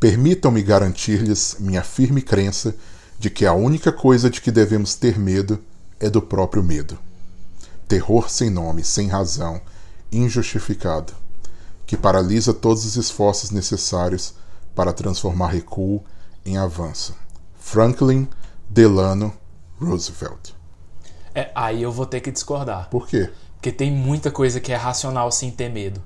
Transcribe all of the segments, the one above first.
permitam-me garantir-lhes minha firme crença de que a única coisa de que devemos ter medo é do próprio medo. Terror sem nome, sem razão, injustificado, que paralisa todos os esforços necessários para transformar recuo em avanço. Franklin Delano Roosevelt. É, aí eu vou ter que discordar. Por quê? Porque tem muita coisa que é racional sem ter medo.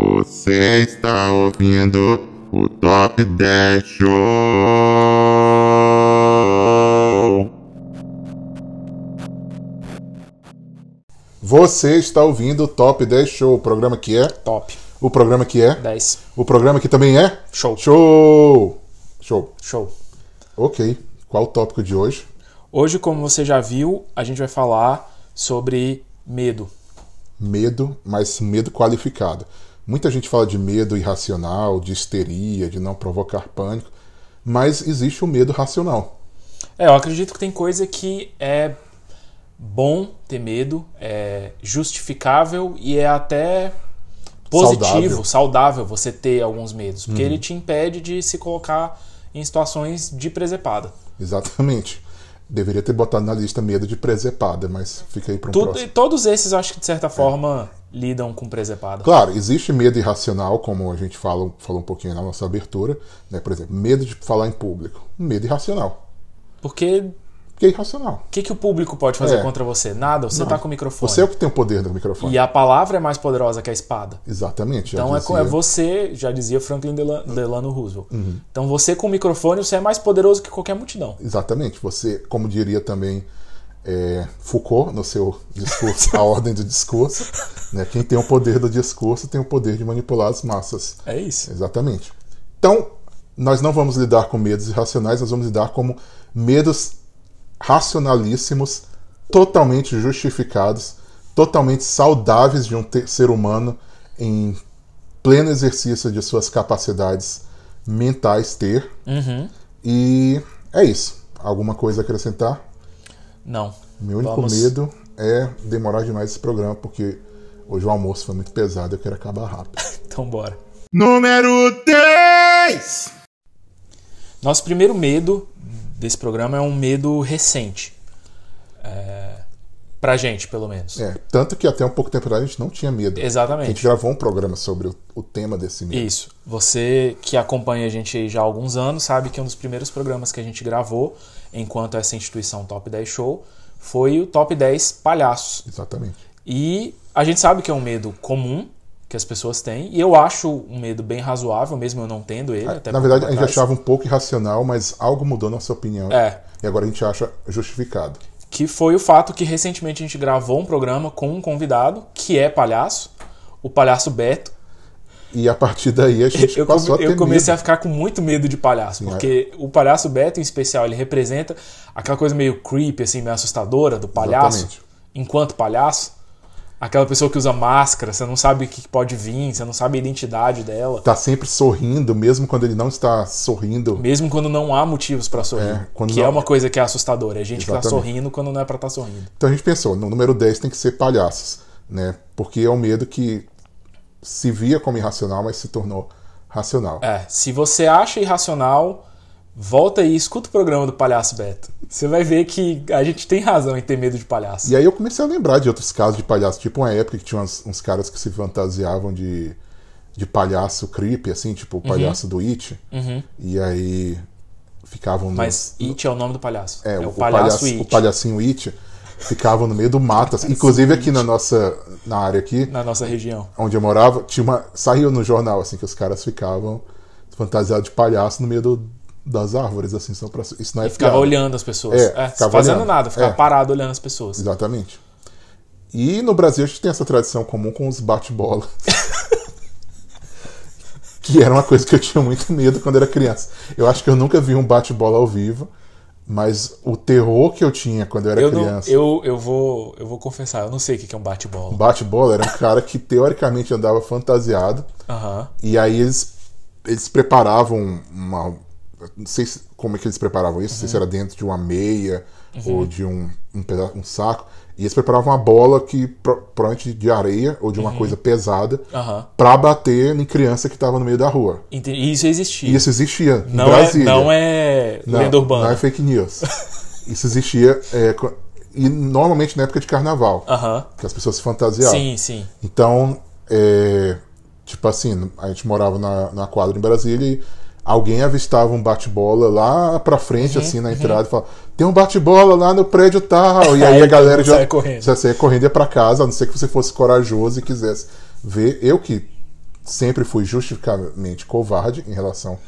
Você está ouvindo o Top 10 Show. Você está ouvindo o Top 10 Show, o programa que é? Top. O programa que é? 10. O programa que também é? Show. Show! Show. Show. Ok. Qual o tópico de hoje? Hoje, como você já viu, a gente vai falar sobre medo. Medo, mas medo qualificado. Muita gente fala de medo irracional, de histeria, de não provocar pânico, mas existe o medo racional. É, eu acredito que tem coisa que é bom ter medo, é justificável e é até positivo, Saudável. saudável, você ter alguns medos, porque ele te impede de se colocar em situações de presepada. Exatamente. Deveria ter botado na lista medo de presepada, mas fica aí para um Tudo, próximo. todos esses, acho que de certa forma lidam com presepada. Claro, existe medo irracional, como a gente fala, falou um pouquinho na nossa abertura, né? Por exemplo, medo de falar em público. Medo irracional. Porque Porque é irracional. o que, que o público pode fazer É. contra você? Nada, você Não. tá com o microfone. Você é o que tem o poder do microfone. E a palavra é mais poderosa que a espada. Exatamente. Então é, é dizia. você, já dizia Franklin Dela- Delano Roosevelt. Uhum. Então você com o microfone, você é mais poderoso que qualquer multidão. Exatamente. Você, como diria também é, Foucault no seu discurso, A Ordem do Discurso, né? quem tem o poder do discurso tem o poder de manipular as massas. É isso. Exatamente. Então, nós não vamos lidar com medos irracionais, nós vamos lidar com medos racionalíssimos, totalmente justificados, totalmente saudáveis de um ser humano em pleno exercício de suas capacidades mentais ter. Uhum. E é isso. Alguma coisa a acrescentar? Não. Meu único Vamos- medo é demorar demais esse programa, porque hoje o almoço foi muito pesado eu quero acabar rápido. Então bora. Número 10. Nosso primeiro medo desse programa é um medo recente. É... Pra gente, pelo menos. É, tanto que até um pouco tempo atrás a gente não tinha medo. Exatamente. A gente gravou um programa sobre o, o tema desse medo. Isso. Você que acompanha a gente aí já há alguns anos sabe que um dos primeiros programas que a gente gravou enquanto essa instituição Top 10 Show foi o Top 10 Palhaços. Exatamente. E a gente sabe que é um medo comum que as pessoas têm, e eu acho um medo bem razoável, mesmo eu não tendo ele. até Na verdade, a gente achava um pouco irracional, mas algo mudou nossa opinião. É. E agora a gente acha justificado. Que foi o fato que recentemente a gente gravou um programa com um convidado que é palhaço, o palhaço Beto. E a partir daí a gente Eu, passou a ter eu comecei medo. a ficar com muito medo de palhaço, Sim, porque o palhaço Beto, em especial, ele representa aquela coisa meio creepy, assim, meio assustadora do palhaço, Exatamente. enquanto palhaço. Aquela pessoa que usa máscara, você não sabe o que pode vir, você não sabe a identidade dela. Tá sempre sorrindo, mesmo quando ele não está sorrindo. Mesmo quando não há motivos pra sorrir. É, quando que não- é uma coisa que é assustadora. É gente que tá Exatamente. sorrindo quando não é pra estar sorrindo. Então a gente pensou, no número 10 tem que ser palhaços, né? Porque é um medo que se via como irracional, mas se tornou racional. É, se você acha irracional, volta aí e escuta o programa do Palhaço Beto. Você vai ver que a gente tem razão em ter medo de palhaço. E aí eu comecei a lembrar de outros casos de palhaço, tipo uma época que tinha uns, uns caras que se fantasiavam de, de palhaço creepy, assim, tipo o palhaço do It. E aí ficavam no, Mas It é o nome do palhaço. é, É, o, o palhaço palhaço, It. o palhacinho It ficavam no meio do mato, assim. inclusive aqui na nossa na área aqui, Na nossa região. onde eu morava, tinha uma saiu no jornal assim que os caras ficavam fantasiados de palhaço no meio do- das árvores assim, só pra, isso não é E ficava olhando as pessoas. É, É, fazendo olhando. nada, ficava É. parado olhando as pessoas. Exatamente. E no Brasil a gente tem essa tradição comum com os bate-bola. que era uma coisa que eu tinha muito medo quando era criança. Eu acho que eu nunca vi um bate-bola ao vivo, mas o terror que eu tinha quando eu era Eu, não, criança. eu, eu, vou, eu vou confessar, eu não sei o que é um Um bate-bola. bate-bola era um cara que teoricamente andava fantasiado, Aham. e aí eles, eles preparavam uma. Não sei se- como é que eles preparavam isso, não sei se era dentro de uma meia ou de um, um, peda- um saco. E eles preparavam uma bola que pro- provavelmente de areia ou de uma coisa pesada Aham. pra bater em criança que tava no meio da rua. E isso existia. E isso existia em não, é, Brasília. não é Não, lenda urbana. Não é fake news. Isso existia é, e normalmente na época de carnaval, Aham. que as pessoas se fantasiavam. Sim, sim. Então, é, tipo assim, a gente morava na, na quadra em Brasília e alguém avistava um bate-bola lá pra frente, Uhum, assim, na entrada, e falava: tem um bate-bola lá no prédio tal. E aí Aí a galera já saia correndo. já saía correndo e ia pra casa, a não ser que você fosse corajoso e quisesse ver. Eu que sempre fui justificadamente covarde em relação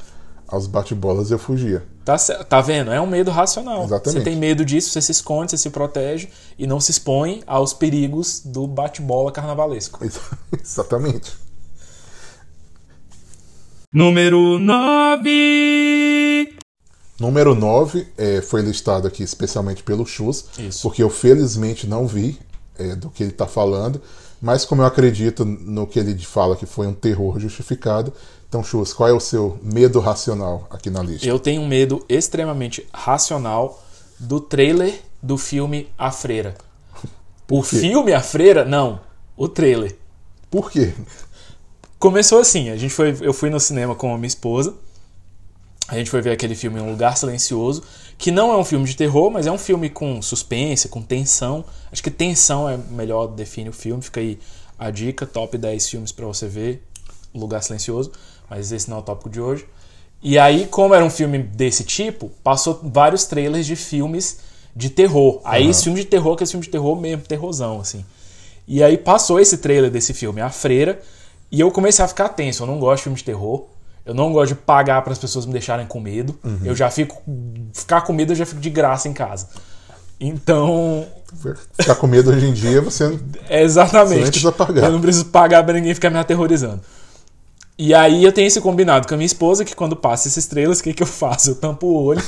aos bate-bolas, eu fugia. Tá, tá vendo? É um medo racional. Exatamente. Você tem medo disso, você se esconde, você se protege e não se expõe aos perigos do bate-bola carnavalesco. Exatamente. Número 9. Número 9 é, foi listado aqui especialmente pelo Chus, Isso. porque eu felizmente não vi é, do que ele está falando, mas como eu acredito no que ele fala que foi um terror justificado, então Chus, qual é o seu medo racional aqui na lista? Eu tenho um medo extremamente racional do trailer do filme A Freira. O filme A Freira? Não. O trailer. Por quê? Começou assim, a gente foi, eu fui no cinema com a minha esposa. A gente foi ver aquele filme Um Lugar Silencioso, que não é um filme de terror, mas é um filme com suspense, com tensão. Acho que tensão é melhor define o filme. Fica aí a dica, top 10 filmes pra você ver, Lugar Silencioso, mas esse não é o tópico de hoje. E aí, como era um filme desse tipo, passou vários trailers de filmes de terror. Aí, esse filme de terror, que é esse filme de terror mesmo, terrorzão, assim. E aí passou esse trailer desse filme, A Freira, e eu comecei a ficar tenso. Eu não gosto de filme de terror. Eu não gosto de pagar para as pessoas me deixarem com medo. Eu já fico. Ficar com medo eu já fico de graça em casa. Então. Ficar com medo hoje em dia, você É exatamente. Você nem precisa pagar. Eu não preciso pagar pra ninguém ficar me aterrorizando. E aí eu tenho esse combinado com a minha esposa que quando passa esses trailers, o que, que eu faço? Eu tampo o olho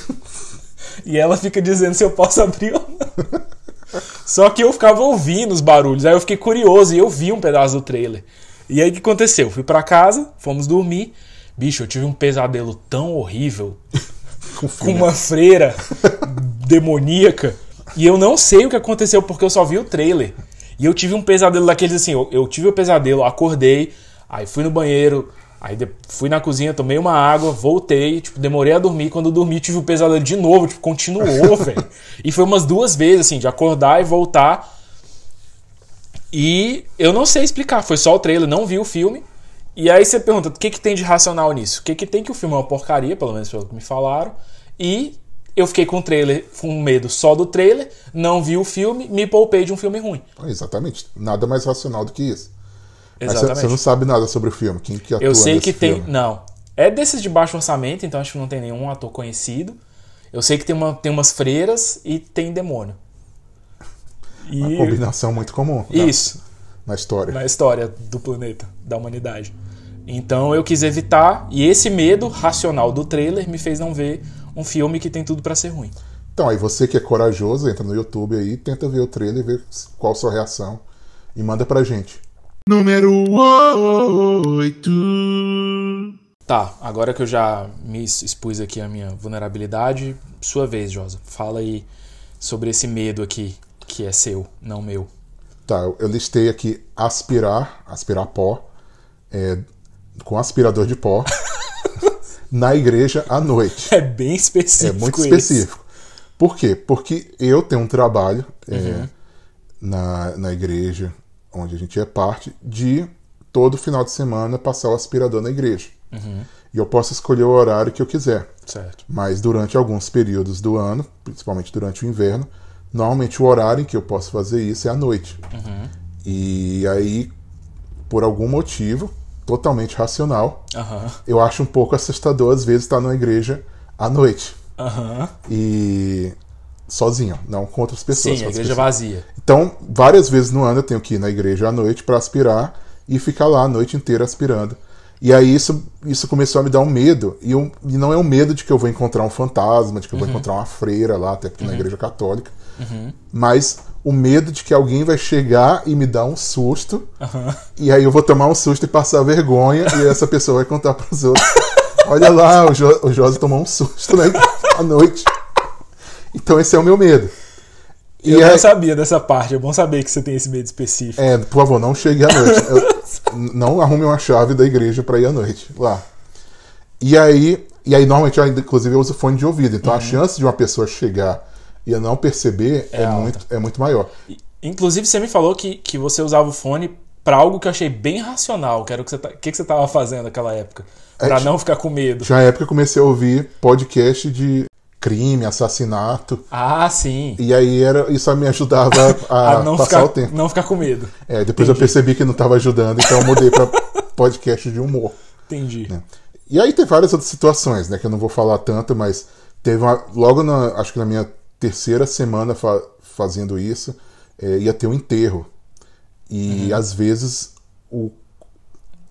e ela fica dizendo se eu posso abrir ou não. Só que eu ficava ouvindo os barulhos, aí eu fiquei curioso e eu vi um pedaço do trailer. E aí o que aconteceu? Fui pra casa, fomos dormir. Bicho, eu tive um pesadelo tão horrível com com uma freira demoníaca. E eu não sei o que aconteceu porque eu só vi o trailer. E eu tive um pesadelo daqueles assim. Eu, eu tive o pesadelo, acordei, aí fui no banheiro, aí fui na cozinha, tomei uma água, voltei, tipo, demorei a dormir. Quando eu dormi, tive o pesadelo de novo, tipo, continuou, velho. E foi umas duas vezes, assim, de acordar e voltar. E eu não sei explicar, foi só o trailer, não vi o filme. E aí você pergunta, o que, que tem de racional nisso? O que, que tem que o filme é uma porcaria, pelo menos pelo que me falaram. E eu fiquei com o trailer, com medo só do trailer, não vi o filme, me poupei de um filme ruim. Exatamente. Nada mais racional do que isso. Mas você- Exatamente. você não sabe nada sobre o filme. Quem que atua Eu sei que tem. filme? Não. É desses de baixo orçamento, então acho que não tem nenhum ator conhecido. Eu sei que tem, uma, tem umas freiras e tem demônio. E Uma combinação muito comum na- isso, na história. na história do planeta, da humanidade. Então eu quis evitar, e esse medo racional do trailer me fez não ver um filme que tem tudo pra ser ruim. Então, aí você que é corajoso, entra no YouTube aí, tenta ver o trailer e ver qual a sua reação e manda pra gente. Número 8. Tá, agora que eu já me expus aqui a minha vulnerabilidade, sua vez, Josa. Fala aí sobre esse medo aqui, que é seu, não meu. Tá, eu- listei aqui aspirar, aspirar pó, é, com aspirador de pó, na igreja à noite. É bem específico. É muito específico. Por quê? Porque eu tenho um trabalho é, Uhum. na, na igreja onde a gente é parte de todo final de semana passar o aspirador na igreja. Uhum. E eu posso escolher o horário que eu quiser. Certo. Mas durante alguns períodos do ano, principalmente durante o inverno, normalmente o horário em que eu posso fazer isso é à noite. Uhum. E aí, por algum motivo totalmente racional, Aham. eu acho um pouco assustador às vezes estar na igreja à noite Aham. e sozinho, não com outras pessoas. Sim, a igreja pessoas. vazia. Então, várias vezes no ano eu tenho que ir na igreja à noite para aspirar e ficar lá a noite inteira aspirando. E aí isso, isso começou a me dar um medo. E, eu- e não é um medo de que eu vou encontrar um fantasma, de que eu vou encontrar uma freira lá, até porque na igreja católica. Mas o medo de que alguém vai chegar e me dar um susto. E aí eu vou tomar um susto e passar vergonha. e essa pessoa vai contar para os outros. Olha lá, o, jo, o Josi tomou um susto né, à noite. Então esse é o meu medo. Eu E não aí- sabia dessa parte. É bom saber que você tem esse medo específico. É, por favor, não chegue à noite. Eu- não arrume uma chave da igreja pra ir à noite lá. E aí, e aí normalmente, eu, inclusive, eu uso fone de ouvido. Então a chance de uma pessoa chegar e eu não perceber é, É muito, é muito maior. Inclusive, você me falou que, que você usava o fone pra algo que eu achei bem racional. Que era o que você, tá, o que que você tava fazendo naquela época. Pra É, não ficar com medo. Tinha uma época que eu comecei a ouvir podcast de crime, assassinato. Ah, sim. E aí era, isso me ajudava a, A não passar ficar, o tempo. não ficar com medo. É, depois eu percebi que não estava ajudando, então eu mudei para podcast de humor. Entendi. E aí tem várias outras situações, né, que eu não vou falar tanto, mas teve uma, logo na, acho que na minha terceira semana fa- fazendo isso, é, ia ter um enterro. E Uhum. às vezes o,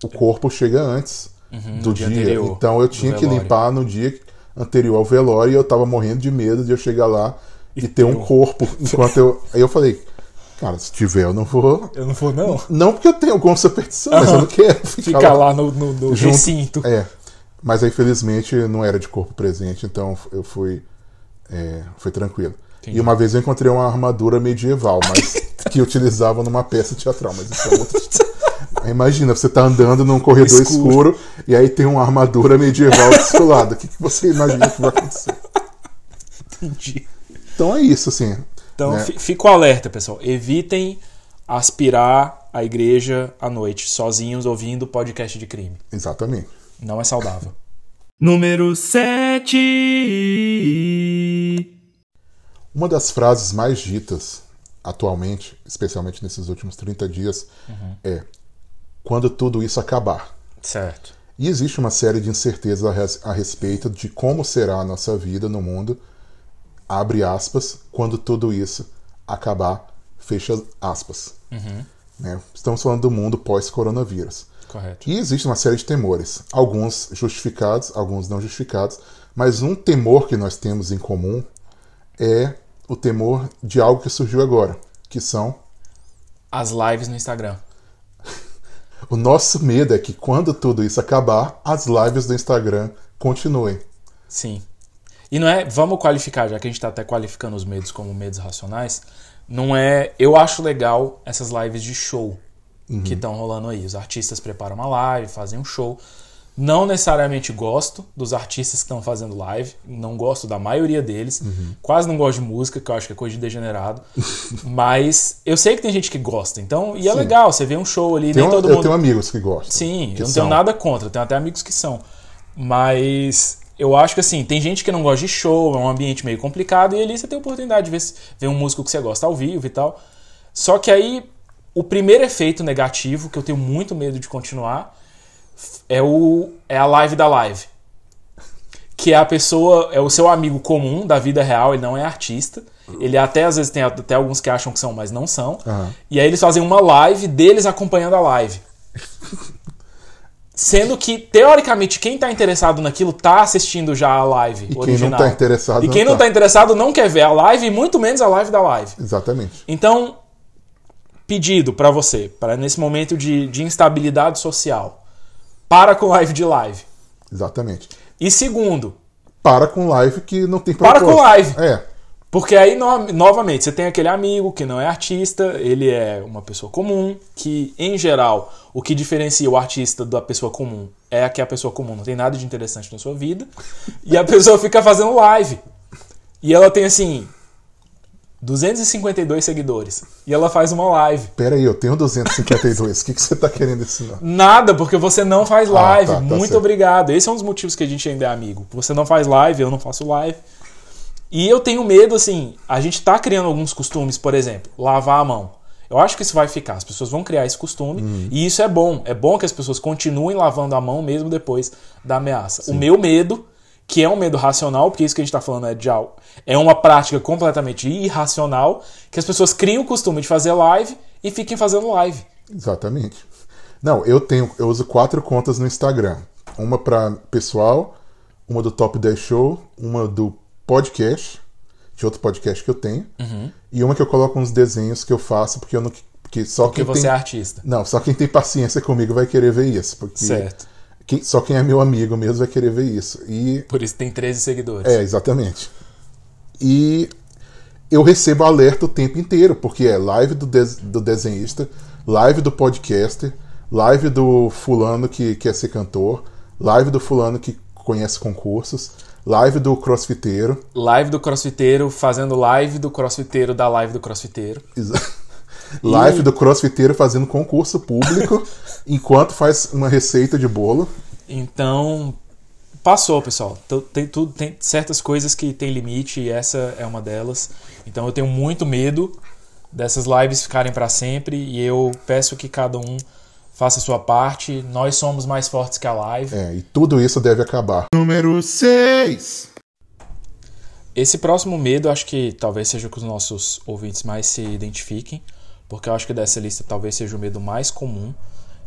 o corpo chega antes do Uhum, dia dia. anterior, então eu do tinha que limpar no dia anterior ao velório e eu tava morrendo de medo de eu chegar lá e, ter um ter um- corpo enquanto eu. Aí eu falei, cara, se tiver, eu não vou. Eu não vou, não. Não porque eu tenho alguma superstição, mas eu não quero ficar Ficar lá no, no, no junto. recinto. É. Mas aí, felizmente, não era de corpo presente, então eu fui. É, foi tranquilo. Entendi. E uma vez eu encontrei uma armadura medieval, mas que utilizavam numa peça teatral, mas isso é outra história. Imagina, você tá andando num corredor Escuro. escuro, e aí tem uma armadura medieval do seu lado. O que, que você imagina que vai acontecer? Entendi. Então é isso, assim. Então, né? fi- fica o alerta, pessoal. Evitem aspirar a igreja à noite, sozinhos, ouvindo podcast de crime. Exatamente. Não é saudável. Número 7. Uma das frases mais ditas atualmente, especialmente nesses últimos 30 dias, é: quando tudo isso acabar. Certo. E existe uma série de incertezas a, res- a respeito de como será a nossa vida no mundo, abre aspas, quando tudo isso acabar, fecha aspas. Né? Estamos falando do mundo pós-coronavírus. Correto. E existe uma série de temores, alguns justificados, alguns não justificados, mas um temor que nós temos em comum é o temor de algo que surgiu agora, que são As lives no Instagram. O nosso medo é que quando tudo isso acabar, as lives do Instagram continuem. Sim. E não é. Vamos qualificar, já que a gente tá até qualificando os medos como medos racionais. Não é. Eu acho legal essas lives de show que estão rolando aí. Os artistas preparam uma live, fazem um show. Não necessariamente gosto dos artistas que estão fazendo live. Não gosto da maioria deles. Quase não gosto de música, que eu acho que é coisa de degenerado. Mas eu sei que tem gente que gosta. Então, e é Sim. legal, você vê um show ali, Tem nem um- todo eu mundo. tenho amigos que gostam. Sim, que eu não são. tenho nada contra, tenho até amigos que são. Mas eu acho que assim, tem gente que não gosta de show, é um ambiente meio complicado, e ali você tem a oportunidade de ver, ver um músico que você gosta ao vivo e tal. Só que aí, o primeiro efeito negativo, que eu tenho muito medo de continuar, é, o, é a live da live. Que é a pessoa, é o seu amigo comum da vida real, ele não é artista. Ele até às vezes tem até alguns que acham que são, mas não são. Aham. E aí eles fazem uma live deles acompanhando a live. Sendo que, teoricamente, quem tá interessado naquilo tá assistindo já a live E quem original. não tá interessado E quem não tá. tá interessado não quer ver a live, e muito menos a live da live. Exatamente. Então, pedido pra você, para nesse momento de, de instabilidade social, para com live de live. Exatamente. E segundo, Para com live que não tem Para propósito. com live. É. Porque aí, no- novamente, você tem aquele amigo que não é artista, ele é uma pessoa comum, que, em geral, o que diferencia o artista da pessoa comum é que a pessoa comum não tem nada de interessante na sua vida, e a pessoa fica fazendo live. E ela tem, assim, 252 seguidores. E ela faz uma live. Pera aí, eu tenho 252. O que, que você tá querendo ensinar? Nada, porque você não faz live. tá, tá Muito certo. obrigado. Esse é um dos motivos que a gente ainda é amigo. Você não faz live, eu não faço live. E eu tenho medo, assim, a gente tá criando alguns costumes, por exemplo, lavar a mão. Eu acho que isso vai ficar, as pessoas vão criar esse costume, Uhum. e isso é bom. É bom que as pessoas continuem lavando a mão mesmo depois da ameaça. O meu medo, que é um medo racional, porque isso que a gente tá falando é de algo, é uma prática completamente irracional, que as pessoas criam o costume de fazer live e fiquem fazendo live. Exatamente. Não, eu tenho, eu uso quatro contas no Instagram. Uma para pessoal, uma do Top 10 Show, uma do podcast, de outro podcast que eu tenho, Uhum. e uma que eu coloco uns desenhos que eu faço porque eu não porque só Porque quem você tem, é artista. Não, só quem tem paciência comigo vai querer ver isso, porque Certo. Quem- só quem é meu amigo mesmo vai querer ver isso. E Por isso tem 13 seguidores. é, exatamente. E eu recebo alerta o tempo inteiro, porque é live do, do desenhista, live do podcaster, live do fulano que quer ser cantor, live do fulano que conhece concursos, live do crossfiteiro. Live do crossfiteiro fazendo live do crossfiteiro da live do crossfiteiro. Exa- Live do crossfiteiro fazendo concurso público enquanto faz uma receita de bolo. Então, passou, pessoal. Então, Tem, tudo, tem certas coisas que tem limite e essa é uma delas. Então eu tenho muito medo dessas lives ficarem para sempre e eu peço que cada um faça a sua parte. Nós somos mais fortes que a live. É, e tudo isso deve acabar. Número 6. Esse próximo medo, acho que talvez seja o que os nossos ouvintes mais se identifiquem, porque eu acho que dessa lista talvez seja o medo mais comum,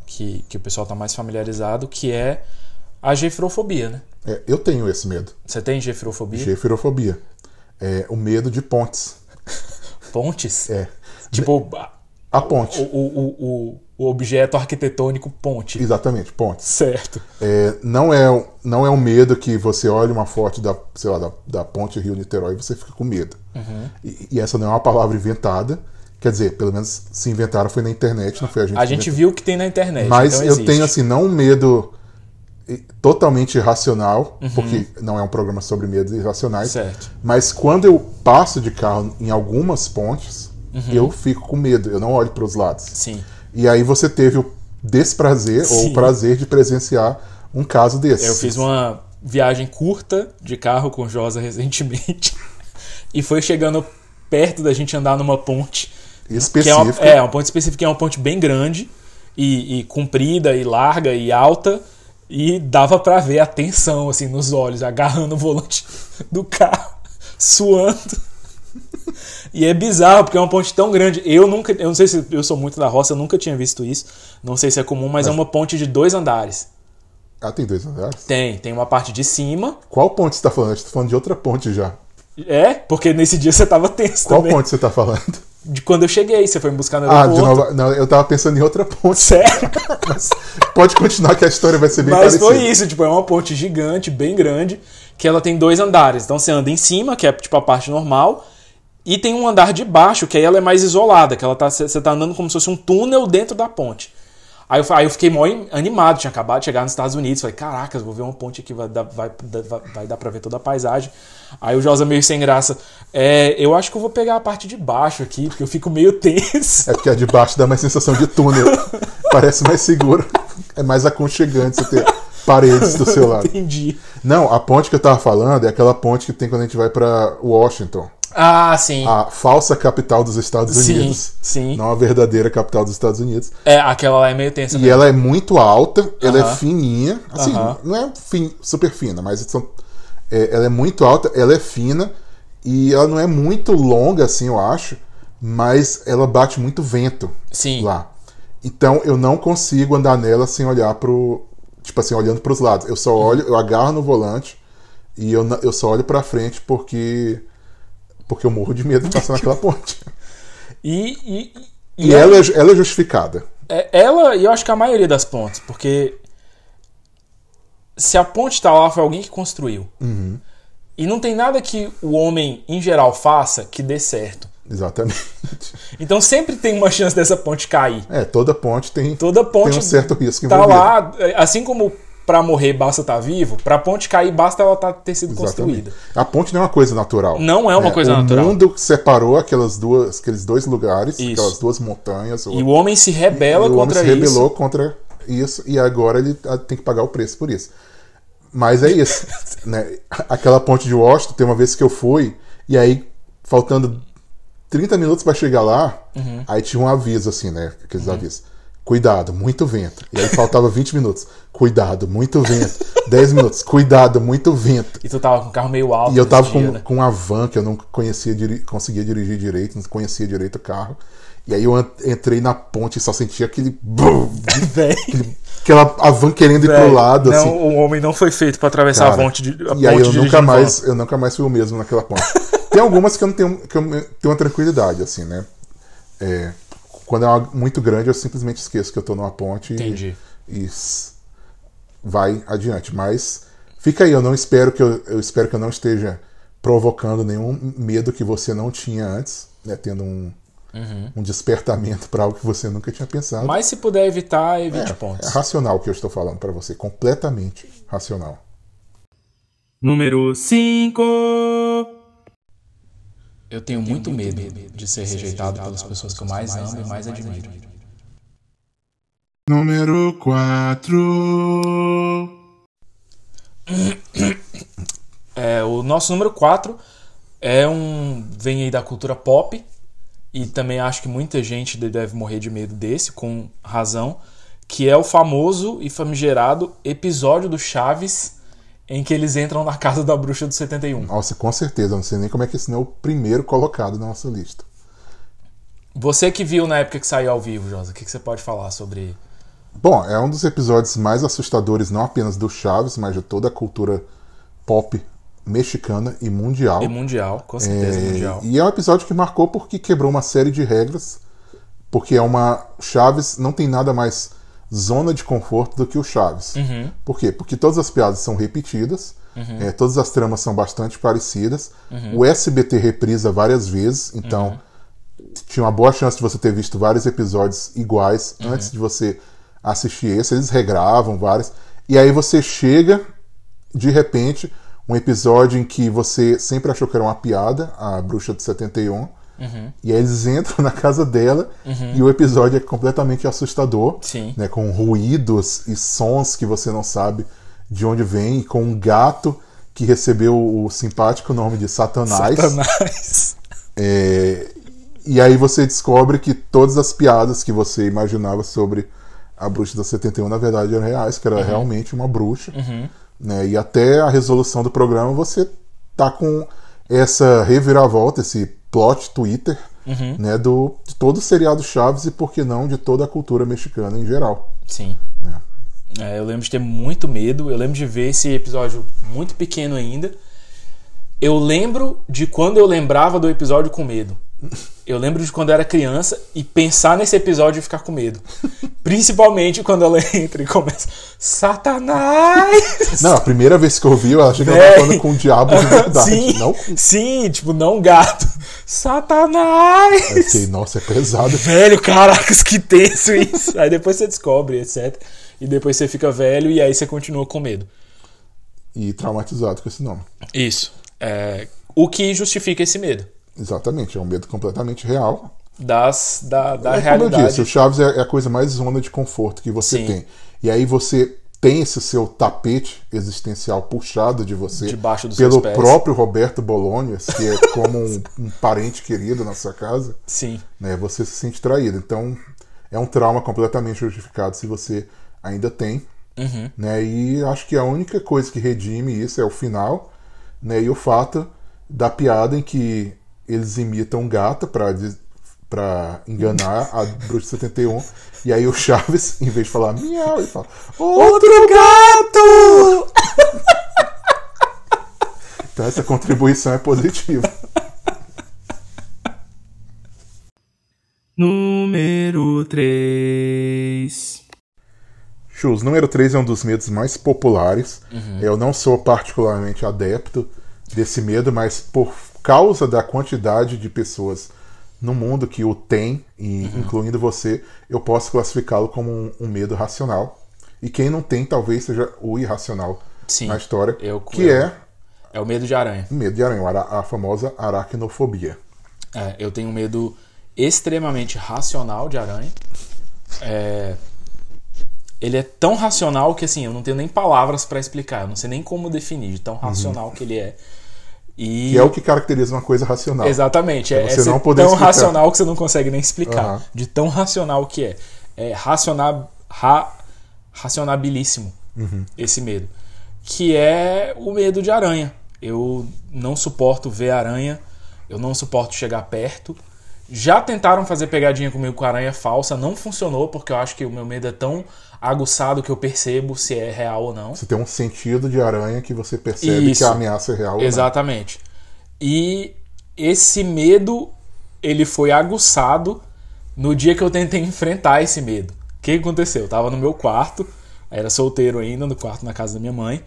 que, que o pessoal está mais familiarizado, que é a gefrofobia, né? É, eu tenho esse medo. Você tem gefrofobia? Gefirofobia. É o medo de pontes. Pontes? É. Tipo, A ponte. o, o, o, o objeto arquitetônico ponte. Exatamente, pontes. Certo. É, não, é, um- não é um medo que você olha uma foto da, sei lá, da, da ponte Rio-Niterói e você fica com medo. Uhum. E, e essa não é uma palavra inventada. Quer dizer, pelo menos se inventaram foi na internet, não foi a gente A gente viu que tem na internet. Mas então eu tenho, assim, não um medo totalmente irracional, Uhum. porque não é um programa sobre medos irracionais. Certo. Mas quando eu passo de carro em algumas pontes, Uhum. eu fico com medo, eu não olho para os lados. Sim. E aí você teve o desprazer ou Sim. o prazer de presenciar um caso desse. Eu fiz uma viagem curta de carro com o Josa recentemente. e foi chegando perto da gente andar numa ponte. Que é, uma, é, uma ponte específica, que é uma ponte bem grande e, e comprida e larga e alta. E dava pra ver a tensão assim nos olhos, agarrando o volante do carro, suando. E é bizarro, porque é uma ponte tão grande. Eu nunca. Eu não sei se eu sou muito da roça, eu nunca tinha visto isso. Não sei se é comum, mas, é uma ponte de dois andares. Ah, tem dois andares? Tem, tem uma parte de cima. Qual ponte você está falando? Eu estou falando de outra ponte já. É, porque nesse dia você tava tenso Qual também. ponte você está falando? De quando eu cheguei, você foi me buscar no Ah, de aeroporto. Nova... Não, eu tava pensando em outra ponte. Sério? Mas pode continuar que a história vai ser bem Mas parecida. foi isso, tipo, é uma ponte gigante, bem grande, que ela tem dois andares. Então você anda em cima, que é tipo a parte normal, e tem um andar de baixo, que aí ela é mais isolada, que ela tá, você tá andando como se fosse um túnel dentro da ponte. Aí eu, aí eu fiquei mó animado, tinha acabado de chegar nos Estados Unidos. Falei, caracas, vou ver uma ponte aqui, vai dar, vai, vai, vai dar pra ver toda a paisagem. Aí o Josa meio sem graça, é, eu acho que eu vou pegar a parte de baixo aqui, porque eu fico meio tenso. É porque a de baixo dá mais sensação de túnel. Parece mais seguro. É mais aconchegante você ter paredes do seu lado. Entendi. Não, a ponte que eu tava falando é aquela ponte que tem quando a gente vai pra Washington. Ah, sim. A falsa capital dos Estados Sim, Unidos. sim. Não a verdadeira capital dos Estados Unidos. É, aquela lá é meio tensa. E mesmo. ela é muito alta, ela Aham. é fininha. Assim, Aham. não é fin- super fina, mas são- é, ela é muito alta, ela é fina e ela não é muito longa, assim, eu acho, mas ela bate muito vento Sim. lá. Então eu não consigo andar nela sem olhar pro. Tipo assim, olhando pros lados. Eu só olho, eu agarro no volante e eu, eu só olho pra frente porque. Porque eu morro de medo de passar naquela ponte. E, e, e, E ela, é- ela é justificada. é- ela, e eu acho que a maioria das pontes, porque se a ponte tá lá, foi alguém que construiu. Uhum. E não tem nada que o homem, em geral, faça que dê certo. Exatamente. Então sempre tem uma chance dessa ponte cair. É, toda ponte tem, Toda ponte tem um certo risco tá envolvido. lá, assim como pra morrer basta estar vivo, pra ponte cair basta ela tá, ter sido Exatamente. construída. A ponte não é uma coisa natural. Não é uma coisa o natural. O mundo separou aquelas duas, aqueles dois lugares, Isso. aquelas duas montanhas. E o homem se rebela e o homem contra se rebelou isso. contra isso e agora ele ah, tem que pagar o preço por isso. Mas é isso. né? Aquela ponte de Washington, tem uma vez que eu fui, e aí, faltando 30 minutos para chegar lá, Uhum. aí tinha um aviso assim, né? Aqueles avisos. Cuidado, muito vento. E aí faltava 20 minutos. Cuidado, muito vento. 10 minutos. Cuidado, muito vento. E tu tava com o carro meio alto. E eu tava dia, com, né? com uma van que eu não conhecia, diri- conseguia dirigir direito, não conhecia direito o carro. E aí eu entrei na ponte e só sentia aquele. aquele- aquela a van querendo ir Véi, pro lado, não, assim. o homem não foi feito pra atravessar Cara, a ponte de a e aí eu nunca mais, van. eu nunca mais fui o mesmo naquela ponte. Tem algumas que eu não tenho, que eu tenho uma tranquilidade, assim, né? É, quando é uma muito grande, eu simplesmente esqueço que eu tô numa ponte e- Entendi. e, s- vai adiante. Mas fica aí, eu não espero que eu, eu espero que eu não esteja provocando nenhum medo que você não tinha antes, né? Tendo um, um despertamento para algo que você nunca tinha pensado. Mas se puder evitar, evite é, pontos. é racional o que eu estou falando para você, completamente racional. Número 5. Eu tenho muito medo de ser rejeitado pelas pessoas que eu mais amo e mais admiro. Número 4. É, o nosso número 4 é um. vem aí da cultura pop. E também acho que muita gente deve morrer de medo desse, com razão. Que é o famoso e famigerado episódio do Chaves em que eles entram na casa da bruxa do 71. Nossa, com certeza, eu não sei nem como é que esse não é o primeiro colocado na nossa lista. Você que viu na época que saiu ao vivo, Josa, o que, que você pode falar sobre. Bom, é um dos episódios mais assustadores, não apenas do Chaves, mas de toda a cultura pop mexicana e mundial. E mundial, com certeza, É, mundial. E é um episódio que marcou porque quebrou uma série de regras, porque é uma Chaves não tem nada mais zona de conforto do que o Chaves. Uhum. Por quê? Porque todas as piadas são repetidas, é, todas as tramas são bastante parecidas. Uhum. O SBT reprisa várias vezes, então tinha uma boa chance de você ter visto vários episódios iguais Uhum. antes de você assistir esse. Eles regravam vários. E aí você chega, de repente, um episódio em que você sempre achou que era uma piada, a bruxa de 71. Uhum. E aí eles entram na casa dela e o episódio é completamente assustador. Sim. Né, com ruídos e sons que você não sabe de onde vem, e com um gato que recebeu o simpático nome de Satanás. Satanás. É, e aí você descobre que todas as piadas que você imaginava sobre a bruxa da 71 na verdade eram reais, que era realmente uma bruxa. Né? E até a resolução do programa você tá com essa reviravolta, esse plot Twitter né, do, de todo o seriado Chaves e, por que não, de toda a cultura mexicana em geral. Sim. É, eu lembro de ter muito medo. Eu lembro de ver esse episódio muito pequeno ainda. Eu lembro de quando eu lembrava do episódio com medo. Eu lembro de quando eu era criança e pensar nesse episódio e ficar com medo. Principalmente quando ela entra e começa. Satanás! Não, a primeira vez que eu vi, eu achei que ela tava falando com o diabo de verdade. sim, Não sim, tipo, não gato. Satanás! Fiquei, nossa, é pesado. Velho, caracas, que tenso isso. Aí depois você descobre, etc. E depois você fica velho e aí você continua com medo. E traumatizado com esse nome. Isso. É, o que justifica esse medo Exatamente, é um medo completamente real. das, da, da é como eu realidade. disse, o Chaves é é a coisa mais zona de conforto que você Sim. tem. E aí você tem esse seu tapete existencial puxado de você Debaixo pelo próprio Roberto Bolonhas, que é como um, um parente querido na sua casa, Sim. né? Você se sente traído. Então é um trauma completamente justificado se você ainda tem. Uhum. Né? E acho que a única coisa que redime isso é o final, né? E o fato da piada em que eles imitam um gato para para enganar a Bruxa 71 e aí o Chaves, em vez de falar miau, ele fala outro gato! Então essa contribuição é positiva. Número 3. Chus, número 3 é um dos medos mais populares. Uhum. Eu não sou particularmente adepto desse medo, mas por causa da quantidade de pessoas no mundo que o tem, e Uhum. incluindo você, eu posso classificá-lo como um, um medo racional. E quem não tem, talvez seja o irracional Sim, na história, eu- que eu- é É o medo de aranha. o medo de aranha, a, a famosa aracnofobia. É, eu tenho um medo extremamente racional de aranha. É, Ele é tão racional que assim, eu não tenho nem palavras pra explicar. Eu não sei nem como definir de tão racional que ele é. E Uhum. Que é o que caracteriza uma coisa racional. Exatamente. É, você é não poder tão explicar. racional que você não consegue nem explicar. Aham. De tão racional que é. É raciona, ra, racionabilíssimo Uhum. esse medo. Que é o medo de aranha. Eu não suporto ver aranha. Eu não suporto chegar perto. Já tentaram fazer pegadinha comigo com aranha falsa. Não funcionou porque eu acho que o meu medo é tão aguçado que eu percebo se é real ou não. Você tem um sentido de aranha que você percebe Isso. que a ameaça é real. ou não. Exatamente. E esse medo ele foi aguçado no dia que eu tentei enfrentar esse medo. O que aconteceu? Eu tava no meu quarto, era solteiro ainda, no quarto na casa da minha mãe.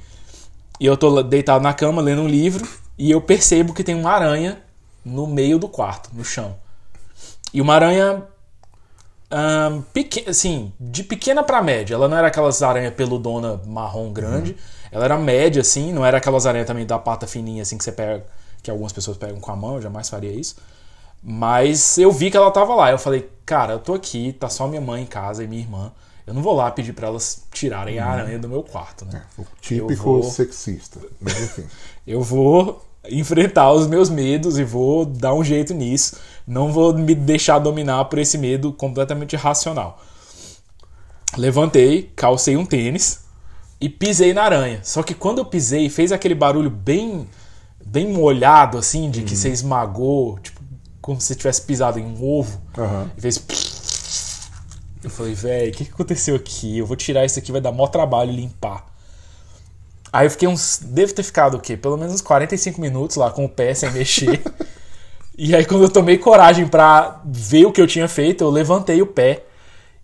E eu tô deitado na cama lendo um livro e eu percebo que tem uma aranha no meio do quarto, no chão. E uma aranha peque- assim, de pequena pra média. Ela não era aquelas aranha peludona marrom grande. Ela era média, assim, não era aquelas aranhas também da pata fininha, assim, que você pega, que algumas pessoas pegam com a mão, eu jamais faria isso. Mas eu vi que ela tava lá. Eu falei, cara, eu tô aqui, tá só minha mãe em casa e minha irmã. Eu não vou lá pedir pra elas tirarem a aranha do meu quarto, né? O típico vou- sexista. Mas enfim. Eu vou enfrentar os meus medos e vou dar um jeito nisso. Não vou me deixar dominar por esse medo completamente irracional. Levantei, calcei um tênis e pisei na aranha. Só que quando eu pisei, fez aquele barulho bem bem molhado assim, de que você esmagou, tipo, como se você tivesse pisado em um ovo. Aham. E fez Eu falei, velho, o que, que aconteceu aqui? Eu vou tirar isso aqui, vai dar mó trabalho limpar. Aí eu fiquei uns. Devo ter ficado o quê? Pelo menos uns 45 minutos lá com o pé sem mexer. e aí, quando eu tomei coragem pra ver o que eu tinha feito, eu levantei o pé.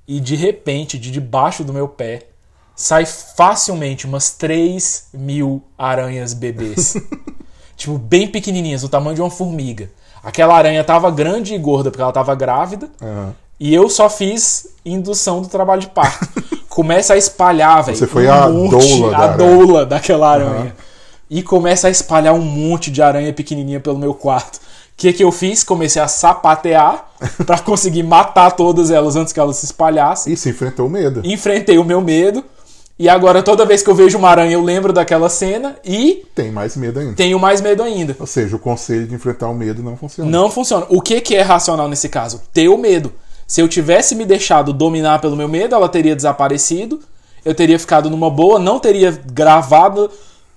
E de repente, de debaixo do meu pé, sai facilmente umas 3 mil aranhas bebês. tipo, bem pequenininhas, do tamanho de uma formiga. Aquela aranha tava grande e gorda porque ela tava grávida. Aham. E eu só fiz indução do trabalho de parto. Começa a espalhar, velho. Você foi a doula da a doula daquela aranha. E começa a espalhar um monte de aranha pequenininha pelo meu quarto. O que, que eu fiz? Comecei a sapatear pra conseguir matar todas elas antes que elas se espalhassem. E se enfrentou o medo. Enfrentei o meu medo. E agora, toda vez que eu vejo uma aranha, eu lembro daquela cena e Tem mais medo ainda. tenho mais medo ainda. Ou seja, o conselho de enfrentar o medo não funciona. Não funciona. O que, que é racional nesse caso? Ter o medo. Se eu tivesse me deixado dominar pelo meu medo, ela teria desaparecido. Eu teria ficado numa boa, não teria gravado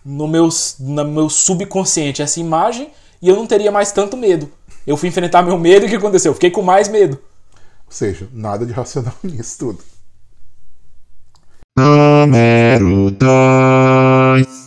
no meu, no meu subconsciente essa imagem e eu não teria mais tanto medo. Eu fui enfrentar meu medo e o que aconteceu? Eu fiquei com mais medo. Ou seja, nada de racional nisso tudo. Número 2.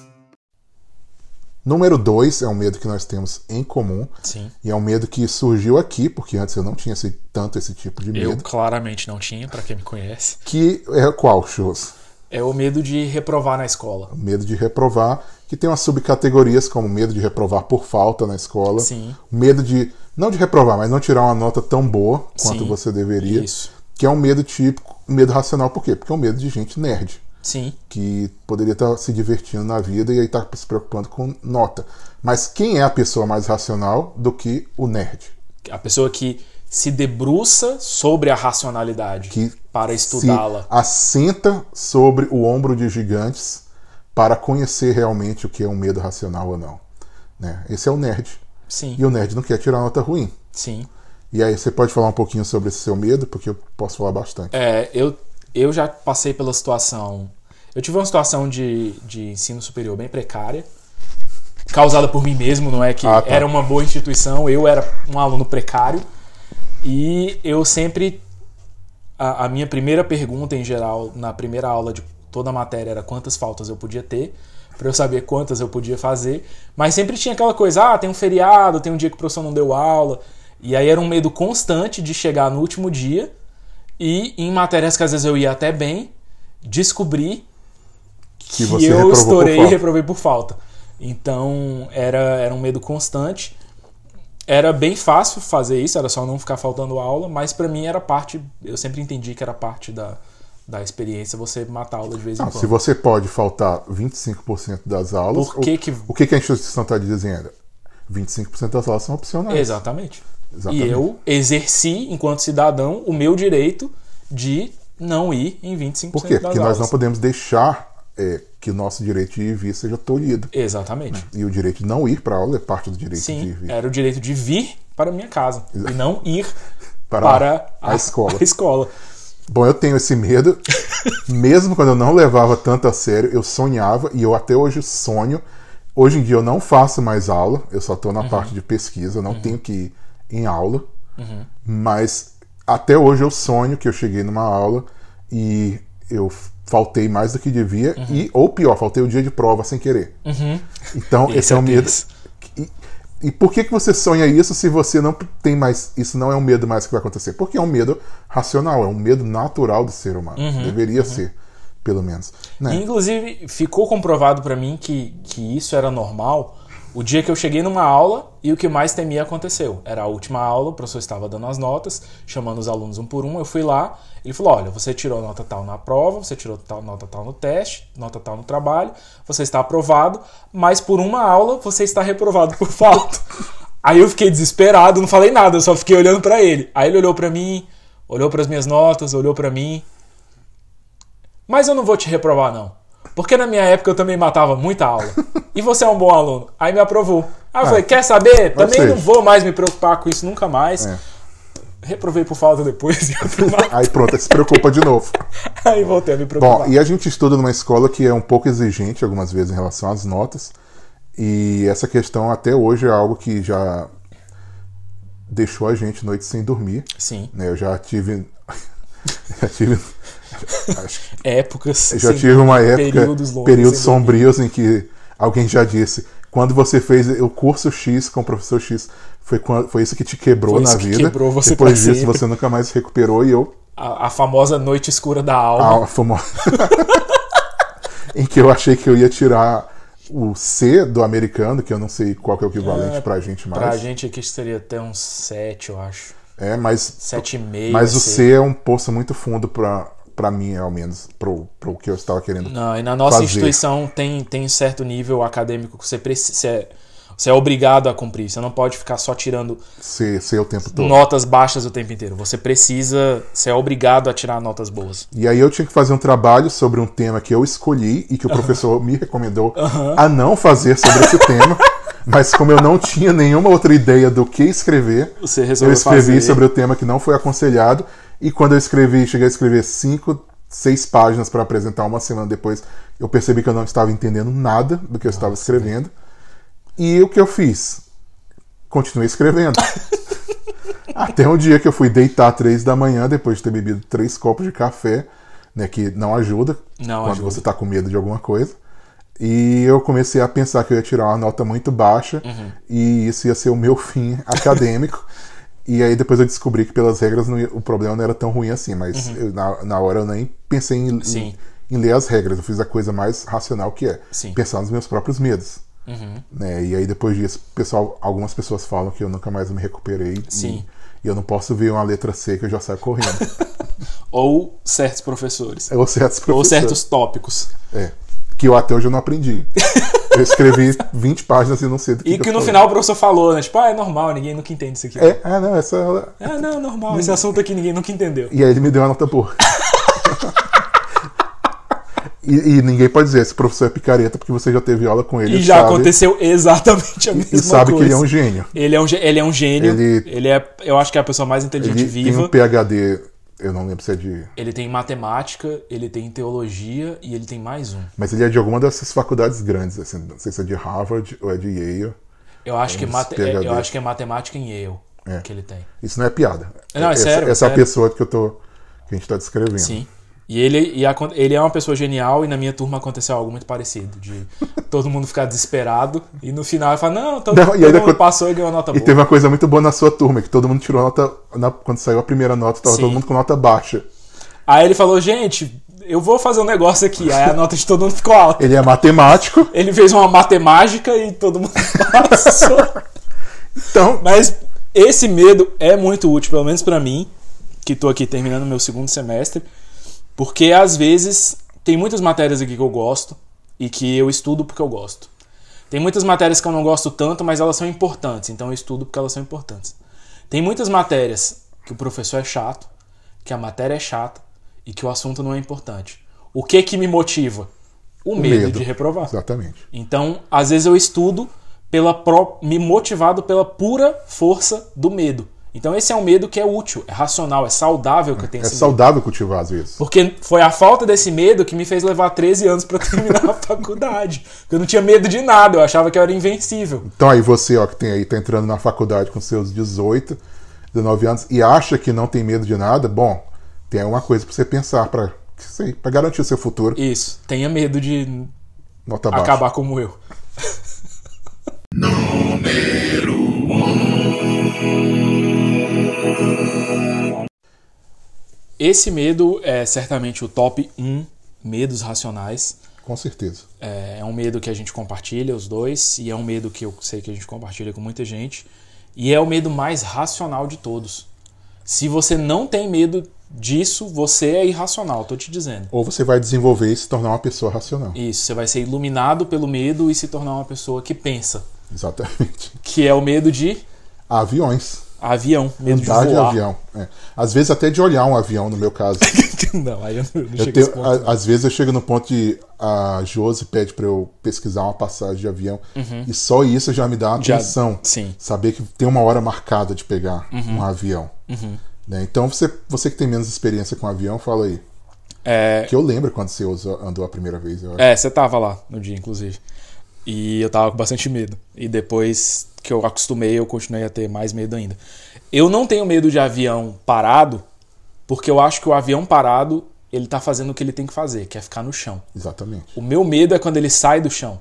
Número 2 é um medo que nós temos em comum. Sim. E é um medo que surgiu aqui, porque antes eu não tinha esse- tanto esse tipo de Eu medo. claramente não tinha, pra quem me conhece. Que é qual, Shows? É o medo de reprovar na escola. O medo de reprovar, que tem umas subcategorias como medo de reprovar por falta na escola. Sim. Medo de, não de reprovar, mas não tirar uma nota tão boa quanto Sim. você deveria. Isso. Que é um medo típico, medo racional, por quê? Porque é um medo de gente nerd. Sim. que poderia estar se divertindo na vida e aí está se preocupando com nota. Mas quem é a pessoa mais racional do que o nerd? A pessoa que se debruça sobre a racionalidade Que para estudá-la. Se assenta sobre o ombro de gigantes para conhecer realmente o que é um medo racional ou não. Né? Esse é o nerd. Sim. E o nerd não quer tirar nota ruim. Sim. E aí você pode falar um pouquinho sobre esse seu medo, porque eu posso falar bastante. É, eu, eu já passei pela situação. Eu tive uma situação de, de ensino superior bem precária, causada por mim mesmo, não é que Ah, tá. era uma boa instituição, eu era um aluno precário. E eu sempre. A, a minha primeira pergunta, em geral, na primeira aula de toda a matéria, era quantas faltas eu podia ter, para eu saber quantas eu podia fazer. Mas sempre tinha aquela coisa: ah, tem um feriado, tem um dia que o professor não deu aula. E aí era um medo constante de chegar no último dia e em matérias que às vezes eu ia até bem, descobrir que, você eu estourei e reprovei por falta. Então era, era um medo constante. Era bem fácil fazer isso, era só não ficar faltando aula, mas pra mim era parte, eu sempre entendi que era parte da, da experiência você matar a aula de vez em Não, quando. se você pode faltar 25% das aulas, Por que o, que- o que, que a instituição está dizendo? 25% das aulas são opcionais. Exatamente. Exatamente. E eu exerci, enquanto cidadão, o meu direito de não ir em 25% Por quê? Porque nós aulas. não podemos deixar é, que o nosso direito de ir e vir seja tolhido. Exatamente. E o direito de não ir para a aula é parte do direito de ir Sim, e vir. era o direito de vir para a minha casa e não ir Para, para a, escola. a escola. Bom, eu tenho esse medo. Mesmo quando eu não levava tanto a sério, eu sonhava e eu até hoje sonho. Hoje em dia eu não faço mais aula, eu só estou na Uhum. parte de pesquisa, eu não tenho que ir em aula. Mas até hoje eu sonho que eu cheguei numa aula e eu faltei mais do que devia Uhum. e ou pior, faltei o dia de prova sem querer. Então esse, Esse é é o medo. E, e por que, que você sonha isso se você não tem mais. Isso não é um medo mais que vai acontecer? Porque é um medo racional, é um medo natural do ser humano. Uhum, Deveria ser, pelo menos. Né? Inclusive, ficou comprovado para mim que, que isso era normal O dia que eu cheguei numa aula e o que mais temia aconteceu. Era a última aula, o professor estava dando as notas, chamando os alunos um por um. Eu fui lá, ele falou: Olha, você tirou nota tal na prova, você tirou tal, nota tal no teste, nota tal no trabalho, você está aprovado, mas por uma aula você está reprovado por falta. Aí eu fiquei desesperado, não falei nada, eu só fiquei olhando pra ele. Aí ele olhou pra mim, olhou para as minhas notas, olhou pra mim. Mas eu não vou te reprovar, não. Porque na minha época eu também matava muita aula. E você é um bom aluno. Aí me aprovou. Aí eu falei, quer saber? Também não vou mais me preocupar com isso nunca mais. É. Reprovei por falta depois. e. Aí pronto, aí se preocupa de novo. Aí voltei a me preocupar. Bom, e a gente estuda numa escola que é um pouco exigente algumas vezes em relação às notas. E essa questão até hoje é algo que já deixou a gente noite sem dormir. Sim. né? Eu já tive. já tive. Acho Épocas. Eu já tive uma época, Períodos longos. períodos sombrios em que alguém já disse, quando você fez o curso X com o professor X, foi, foi isso que te quebrou Foi na vida. quebrou você Depois disso sempre. você nunca mais se recuperou e eu A, a famosa noite escura da alma. a famo- em que eu achei que eu ia tirar o C do americano, que eu não sei qual é o equivalente É, pra gente mais. Pra gente aqui seria até uns 7, eu acho. É, mas 7,5. mas o. C é um poço muito fundo pra para mim, ao menos, pro, pro que eu estava querendo. Não, e na nossa fazer. instituição tem, tem um certo nível acadêmico que você precisa. Você é, você é obrigado a cumprir. Você não pode ficar só tirando o tempo todo. notas baixas o tempo inteiro. Você precisa. Você é obrigado a tirar notas boas. E aí eu tinha que fazer um trabalho sobre um tema que eu escolhi e que o professor me recomendou a não fazer sobre esse tema. Mas como eu não tinha nenhuma outra ideia do que escrever, eu escrevi fazer. sobre o tema que não foi aconselhado. E quando eu escrevi, cheguei a escrever cinco, seis páginas para apresentar uma semana depois, eu percebi que eu não estava entendendo nada do que eu estava escrevendo. E o que eu fiz? Continuei escrevendo. Até um dia que eu fui deitar três da manhã, depois de ter bebido três copos de café, né, que não ajuda Não quando ajuda. você está com medo de alguma coisa. E eu comecei a pensar que eu ia tirar uma nota muito baixa Uhum. e isso ia ser o meu fim acadêmico. E aí depois eu descobri que pelas regras não o problema não era tão ruim assim, mas eu- na, na hora eu nem pensei em, Uhum. Em, em ler as regras. Eu fiz a coisa mais racional que é Sim. pensar nos meus próprios medos. Uhum. Né? E aí depois disso, pessoal, algumas pessoas falam que eu nunca mais me recuperei. Sim. E, e eu não posso ver uma letra C que eu já saio correndo. Ou certos professores. Ou certos Ou professores. certos tópicos. É. Que eu até hoje eu não aprendi. Eu escrevi 20 páginas e não sei do que E que que no falei. final o professor falou, né? Tipo, ah, é normal, ninguém nunca entende isso aqui. É, ah, não, essa. Ah, não, normal. Esse assunto aqui ninguém nunca entendeu. E aí ele me deu uma nota boa. e, e ninguém pode dizer, esse professor é picareta porque você já teve aula com ele. E ele já sabe, aconteceu exatamente a mesma E sabe coisa. que ele é um gênio. Ele é um, ele é um gênio. Ele- Ele... é, eu acho que é a pessoa mais inteligente Ele viva. tem um PhD, eu não lembro se é de. Ele tem matemática, ele tem teologia e ele tem mais um. Mas ele é de alguma dessas faculdades grandes, assim, não sei se é de Harvard ou é de Yale. Eu acho, que, uns mate- PhD. eu acho que é matemática em Yale É. que ele tem. Isso não é piada. Não, é essa, sério, é Essa é a pessoa que eu tô. que a gente tá descrevendo. Sim. E ele, e acon- ele é uma pessoa genial e na minha turma aconteceu algo muito parecido. De todo mundo ficar desesperado e no final ele fala, não, todo, Não, e todo mundo acon- passou e ganhou nota E boa. teve uma coisa muito boa na sua turma, que todo mundo tirou nota. na- quando saiu a primeira nota, tava Sim. todo mundo com nota baixa. Aí ele falou, gente, eu vou fazer um negócio aqui. Aí a nota de todo mundo ficou alta. Ele é matemático, Ele fez uma matemática e todo mundo passou. então. Mas esse medo é muito útil, pelo menos pra mim, que tô aqui terminando meu segundo semestre, porque às vezes tem muitas matérias aqui que eu gosto e que eu estudo porque eu gosto. Tem muitas matérias que eu não gosto tanto, mas elas são importantes, então eu estudo porque elas são importantes. Tem muitas matérias que o professor é chato, que a matéria é chata e que o assunto não é importante. O que que me motiva? O, medo, medo. de reprovar. Exatamente. Então, às vezes eu estudo pela pró- me motivado pela pura força do medo. Então, esse é um medo que é útil, é racional, é saudável que eu tenho É esse medo. saudável cultivar às vezes. Porque foi a falta desse medo que me fez levar 13 anos pra terminar a faculdade. Porque eu não tinha medo de nada, eu achava que eu era invencível. Então aí você, ó, que tem aí, tá entrando na faculdade com seus 18, 19 anos e acha que não tem medo de nada, bom, tem uma coisa pra você pensar para sei, para garantir o seu futuro. Isso, tenha medo de Nota acabar como eu. Esse medo é certamente o top 1 medos racionais. Com certeza. É, é um medo que a gente compartilha, os dois, e é um medo que eu sei que a gente compartilha com muita gente. E é o medo mais racional de todos. Se você não tem medo disso, você é irracional, tô te dizendo. Ou você vai desenvolver e se tornar uma pessoa racional. Isso, você vai ser iluminado pelo medo e se tornar uma pessoa que pensa. Exatamente. Que é o medo de Aviões. Avião, medo Andar de de avião. é. Às vezes até de olhar um avião, no meu caso. não, aí eu não, não Eu tenho- ponto. a- às vezes eu chego no ponto de a Josi pede pra eu pesquisar uma passagem de avião e só isso já me dá uma Uhum. Já- tensão. sim. Saber que tem uma hora marcada de pegar Uhum. um avião. Né? Então você, você que tem menos experiência com avião, fala aí. É, Que eu lembro quando você andou a primeira vez. É, você tava lá no dia, inclusive. E eu tava com bastante medo. E depois que eu acostumei, eu continuei a ter mais medo ainda. Eu não tenho medo de avião parado, porque eu acho que o avião parado, ele tá fazendo o que ele tem que fazer, que é ficar no chão. Exatamente. O meu medo é quando ele sai do chão.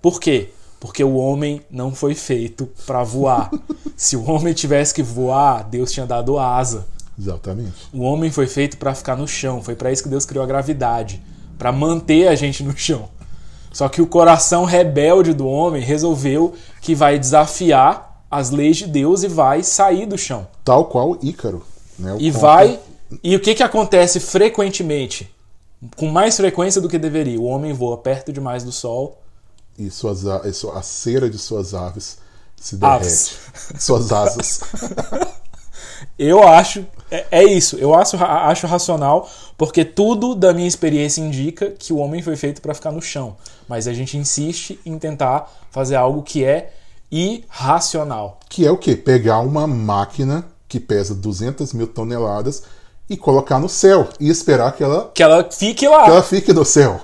Por quê? Porque o homem não foi feito pra voar. Se o homem tivesse que voar, Deus tinha dado asa. Exatamente. O homem foi feito para ficar no chão. Foi para isso que Deus criou a gravidade, para manter a gente no chão. Só que o coração rebelde do homem resolveu que vai desafiar as leis de Deus e vai sair do chão. Tal qual Ícaro. Né? E conto- vai. E o que que acontece frequentemente? Com mais frequência do que deveria. O homem voa perto demais do sol. E, suas, a, a cera de suas aves se derrete. Aves. Suas asas. Eu acho. É, é isso. Eu acho, acho racional, porque tudo da minha experiência indica que o homem foi feito para ficar no chão. Mas a gente insiste em tentar fazer algo que é irracional. que é o quê? Pegar uma máquina que pesa 200 mil toneladas e colocar no céu e esperar que ela, Que ela fique que lá. ela fique no céu.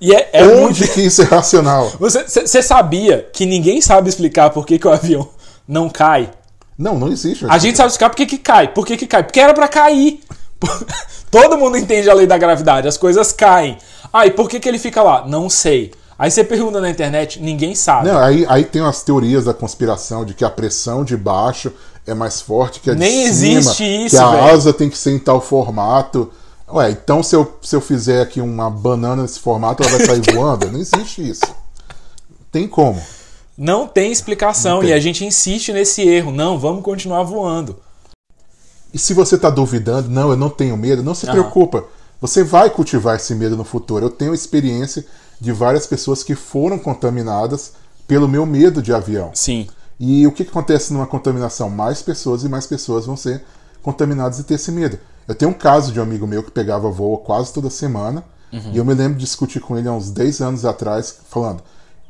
E é, é muito. Onde que isso é racional? Você, você sabia que ninguém sabe explicar por que, que o avião não cai? Não, não existe. A gente sabe explicar por que, que cai. Por que, que cai? Porque era pra cair. Todo mundo entende a lei da gravidade, as coisas caem. Ah, e por que, que ele fica lá? Não sei. Aí você pergunta na internet, ninguém sabe. Não, aí, aí tem umas teorias da conspiração de que a pressão de baixo é mais forte que a de Nem cima. existe isso, Que a velho. asa tem que ser em tal formato. Ué, então se eu, se eu fizer aqui uma banana nesse formato, ela vai sair voando? Não existe isso. Tem como. Não tem explicação Não tem. e a gente insiste nesse erro. Não, vamos continuar voando. E se você está duvidando, não, eu não tenho medo, não se Aham. preocupa. Você vai cultivar esse medo no futuro. Eu tenho experiência de várias pessoas que foram contaminadas pelo meu medo de avião. Sim. E o que, que acontece numa contaminação? Mais pessoas e mais pessoas vão ser contaminadas e ter esse medo. Eu tenho um caso de um amigo meu que pegava voo quase toda semana. E eu me lembro de discutir com ele há uns 10 anos atrás, falando: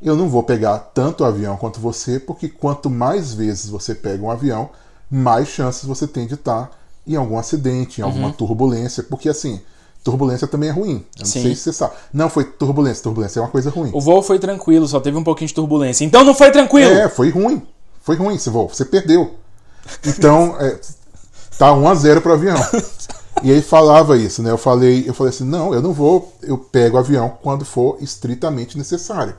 eu não vou pegar tanto avião quanto você, porque quanto mais vezes você pega um avião, mais chances você tem de estar em algum acidente, em alguma turbulência. Porque assim, turbulência também é ruim. Eu não Sim. sei se você sabe. Não, foi turbulência. Turbulência é uma coisa ruim. O voo foi tranquilo, só teve um pouquinho de turbulência. Então não foi tranquilo. É, foi ruim. Foi ruim esse voo. Você perdeu. Então, é, tá 1 a 0 pro avião. E aí falava isso, né? Eu falei, eu falei assim, não, eu não vou, eu pego o avião quando for estritamente necessário.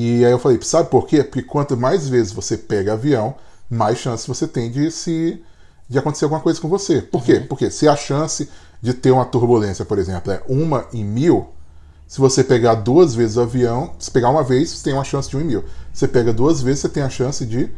E aí eu falei, sabe por quê? Porque quanto mais vezes você pega avião, mais chance você tem de se de acontecer alguma coisa com você. Por quê? Porque se a chance de ter uma turbulência, por exemplo, é uma em mil, se você pegar duas vezes o avião, se pegar uma vez, você tem uma chance de um em mil. Se você pega duas vezes, você tem a chance de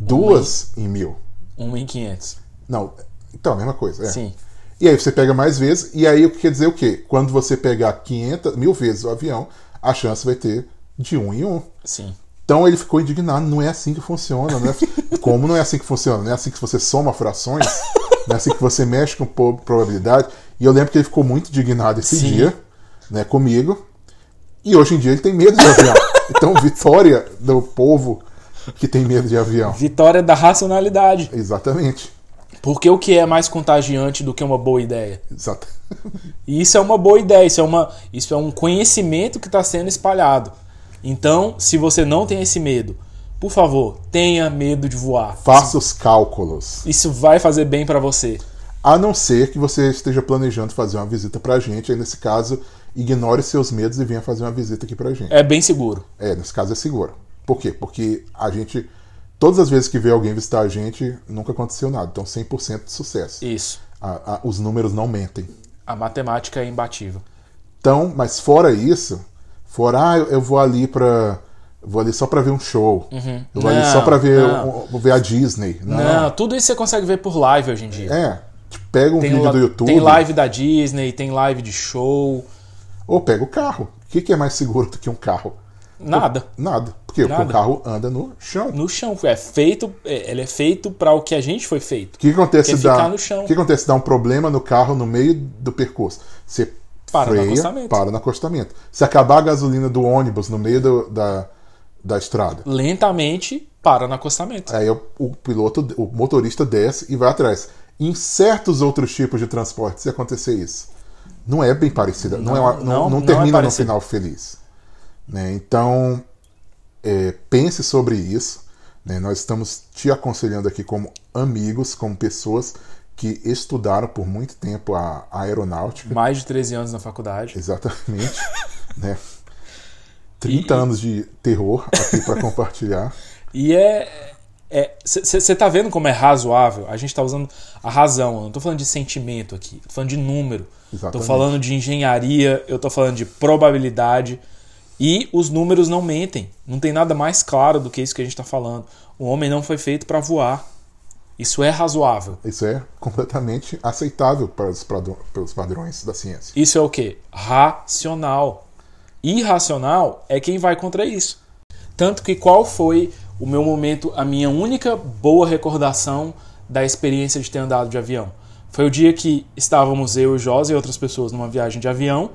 duas em mil. Um em 500. Não, então, a mesma coisa. É. Sim. E aí você pega mais vezes, e aí o que quer dizer o quê? Quando você pegar 500, mil vezes o avião, a chance vai ter de um em um. Sim. Então ele ficou indignado, não é assim que funciona, não é... como não é assim que funciona? Não é assim que você soma frações, não é assim que você mexe com probabilidade. E eu lembro que ele ficou muito indignado esse Sim. dia, né, comigo. E hoje em dia ele tem medo de avião. Então, vitória do povo que tem medo de avião. Vitória da racionalidade. Exatamente. Porque o que é mais contagiante do que uma boa ideia? Exato. E isso é uma boa ideia, isso é, uma, isso é um conhecimento que está sendo espalhado. Então, se você não tem esse medo, por favor, tenha medo de voar. Faça os cálculos. Isso vai fazer bem para você. A não ser que você esteja planejando fazer uma visita pra gente. Aí, nesse caso, ignore seus medos e venha fazer uma visita aqui pra gente. É bem seguro. É, nesse caso é seguro. Por quê? Porque a gente. Todas as vezes que vê alguém visitar a gente, nunca aconteceu nada. Então, 100% de sucesso. Isso. A- a- os números não mentem. A matemática é imbatível. Então, mas fora isso, for, ah, eu vou ali pra. eu Vou ali só pra ver um show. Eu vou ali Não, só pra ver, um- vou ver a Disney. Não. Não, tudo isso você consegue ver por live hoje em dia. É. Pega um Tem, vídeo do YouTube. tem live da Disney, tem live de show. Ou pega o carro. O que, que é mais seguro do que um carro? Nada. Nada. Porque Nada. o carro anda no chão. No chão. É feito. é, Ele é feito para o que a gente foi feito. O que acontece Que é se dá, no chão. O que acontece se dá um problema no carro no meio do percurso? Você Para no freia, acostamento. para no acostamento. Se acabar a gasolina do ônibus no meio do- da, da estrada, Lentamente para no acostamento. aí o, o piloto, o motorista desce e vai atrás. Em certos outros tipos de transporte, se acontecer isso, não é bem parecida. Não, é uma- não, não- não não é termina no parecido. final feliz. né? Então, é, pense sobre isso. né? Nós estamos te aconselhando aqui como amigos, como pessoas que estudaram por muito tempo a, a aeronáutica. Mais de 13 anos na faculdade. Exatamente. né? 30 E- anos de terror aqui para compartilhar. E é. Você tá vendo como é razoável? A gente tá usando a razão. Eu não tô falando de sentimento aqui. Tô falando de número. Tô Exatamente. falando de engenharia. Eu tô falando de probabilidade. E os números não mentem. Não tem nada mais claro do que isso que a gente tá falando. O homem não foi feito para voar. Isso é razoável. Isso é completamente aceitável para os, pelos padrões da ciência. Isso é o que? Racional. Irracional é quem vai contra isso. Tanto que qual foi o meu momento, a minha única boa recordação da experiência de ter andado de avião? Foi o dia que estávamos eu, o Josi e outras pessoas numa viagem de avião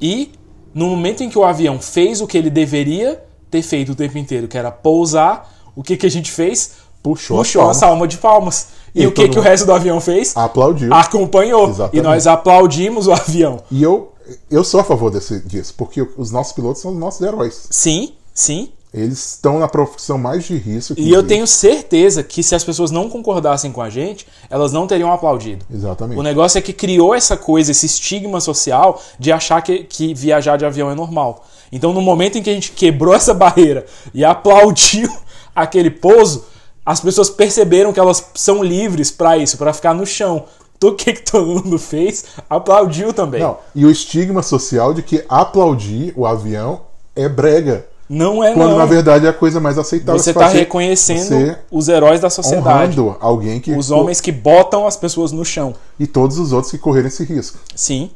e no momento em que o avião fez o que ele deveria ter feito o tempo inteiro, que era pousar, o que, que a gente fez? Puxou, Puxou a a de palmas. E, E o que, que o resto do avião fez? Aplaudiu. Acompanhou. Exatamente. E nós aplaudimos o avião. E eu, eu sou a favor desse, disso, porque os nossos pilotos são os nossos heróis. Sim, sim. Eles estão na profissão mais de risco. que E eu existe. tenho certeza que se as pessoas não concordassem com a gente, elas não teriam aplaudido. Exatamente. O negócio é que criou essa coisa, esse estigma social de achar que, que viajar de avião é normal. Então, no momento em que a gente quebrou essa barreira e aplaudiu aquele pouso, as pessoas perceberam que elas são livres para isso, para ficar no chão. Tudo que, que todo mundo fez, aplaudiu também. Não, e o estigma social de que aplaudir o avião é brega. Não é Quando não. na verdade é a coisa mais aceitável. Você está reconhecendo os heróis da sociedade. honrando alguém que. Os homens que botam as pessoas no chão. E todos os outros que correram esse risco. Sim.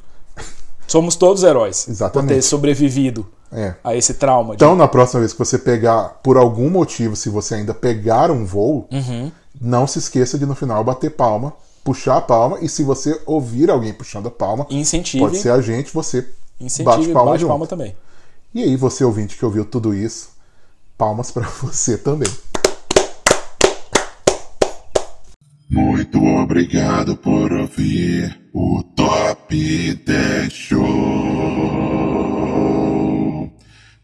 Somos todos heróis. Exatamente. Por ter sobrevivido É. a esse trauma. de- Então, na próxima vez que você pegar, por algum motivo, se você ainda pegar um voo, Uhum. não se esqueça de no final bater palma, puxar a palma, e se você ouvir alguém puxando a palma, Incentive. pode ser a gente, você Incentive, bate palma bate junto. palma também. E aí, você ouvinte que ouviu tudo isso, palmas pra você também. Muito obrigado por ouvir o Top 10 Show.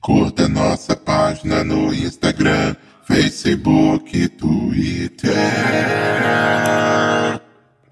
Curta nossa página no Instagram, Facebook, Twitter.